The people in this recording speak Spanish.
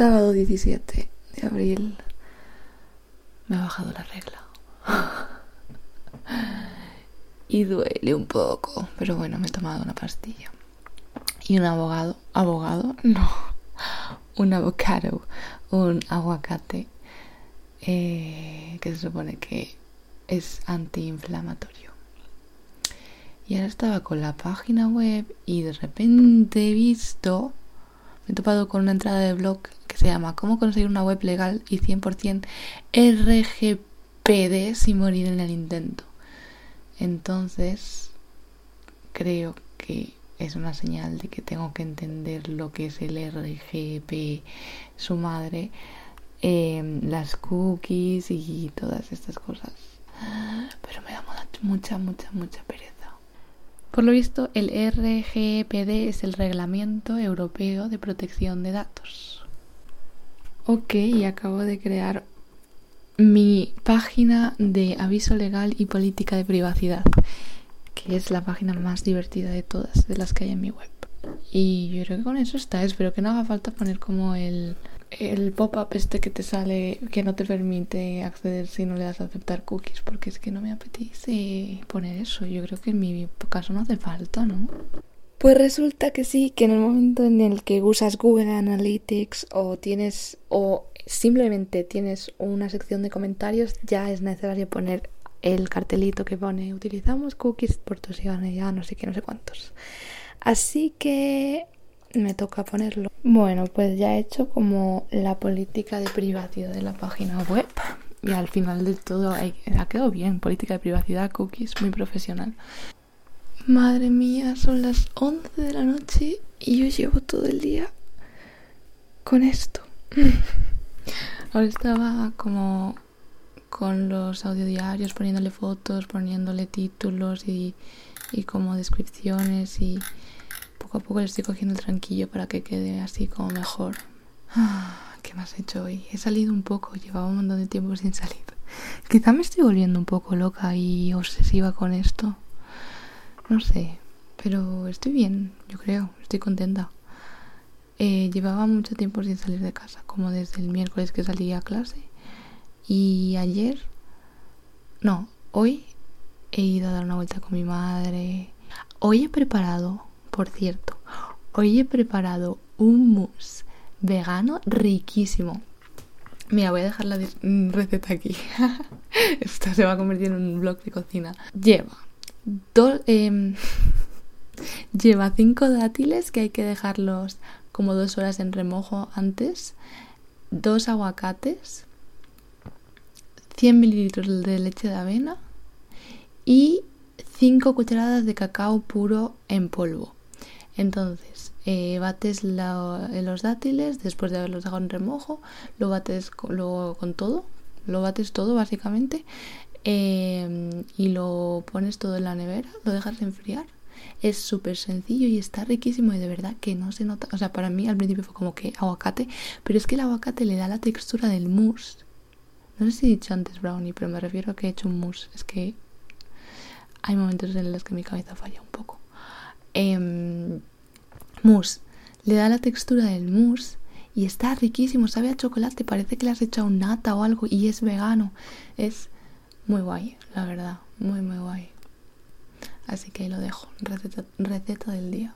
Sábado 17 de abril. Me ha bajado la regla. Y duele un poco, pero bueno, me he tomado una pastilla. Y un abogado, abogado, no, un avocado, un aguacate, eh, que se supone que es antiinflamatorio. Y ahora estaba con la página web y de repente he visto, he topado con una entrada de blog que se llama ¿Cómo conseguir una web legal y 100% RGPD sin morir en el intento? Entonces, creo que es una señal de que tengo que entender lo que es el RGP, su madre, em, las cookies y todas estas cosas. Pero me da mucha, mucha, mucha. Por lo visto, el RGPD es el Reglamento Europeo de Protección de Datos. Ok, y acabo de crear mi página de aviso legal y política de privacidad, que es la página más divertida de todas, de las que hay en mi web. Y yo creo que con eso está. Espero que no haga falta poner como el, el pop-up este que te sale, que no te permite acceder si no le das a aceptar cookies, porque es que no me apetece poner eso. Yo creo que en mi caso no hace falta, ¿no? Pues resulta que sí, que en el momento en el que usas Google Analytics o tienes o simplemente tienes una sección de comentarios, ya es necesario poner el cartelito que pone utilizamos cookies por tu ya no sé qué, no sé cuántos. Así que me toca ponerlo. Bueno, pues ya he hecho como la política de privacidad de la página web. Y al final del todo ha quedado bien. Política de privacidad, cookies, muy profesional. Madre mía, son las 11 de la noche y yo llevo todo el día con esto. Ahora estaba como con los audiodiarios, poniéndole fotos, poniéndole títulos y, y como descripciones y poco a poco le estoy cogiendo el tranquillo para que quede así como mejor. Ah, ¿Qué más he hecho hoy? He salido un poco, llevaba un montón de tiempo sin salir. Quizá me estoy volviendo un poco loca y obsesiva con esto. No sé, pero estoy bien, yo creo, estoy contenta. Eh, llevaba mucho tiempo sin salir de casa, como desde el miércoles que salí a clase. Y ayer, no, hoy he ido a dar una vuelta con mi madre. Hoy he preparado, por cierto, hoy he preparado un mousse vegano riquísimo. Mira, voy a dejar la receta aquí. Esto se va a convertir en un blog de cocina. Lleva dos... Em, lleva cinco dátiles que hay que dejarlos como dos horas en remojo antes, dos aguacates, 100 mililitros de leche de avena y 5 cucharadas de cacao puro en polvo. Entonces, eh, bates los dátiles después de haberlos dejado en remojo, lo bates con, con todo, lo bates todo básicamente eh, y lo pones todo en la nevera, lo dejas enfriar es súper sencillo y está riquísimo y de verdad que no se nota. O sea, para mí al principio fue como que aguacate, pero es que el aguacate le da la textura del mousse. No sé si he dicho antes brownie, pero me refiero a que he hecho un mousse. Es que hay momentos en los que mi cabeza falla un poco. Eh, mousse. Le da la textura del mousse y está riquísimo. Sabe a chocolate. Parece que le has un nata o algo y es vegano. Es muy guay, la verdad. Muy, muy guay. Así que ahí lo dejo. Receta, receta del día.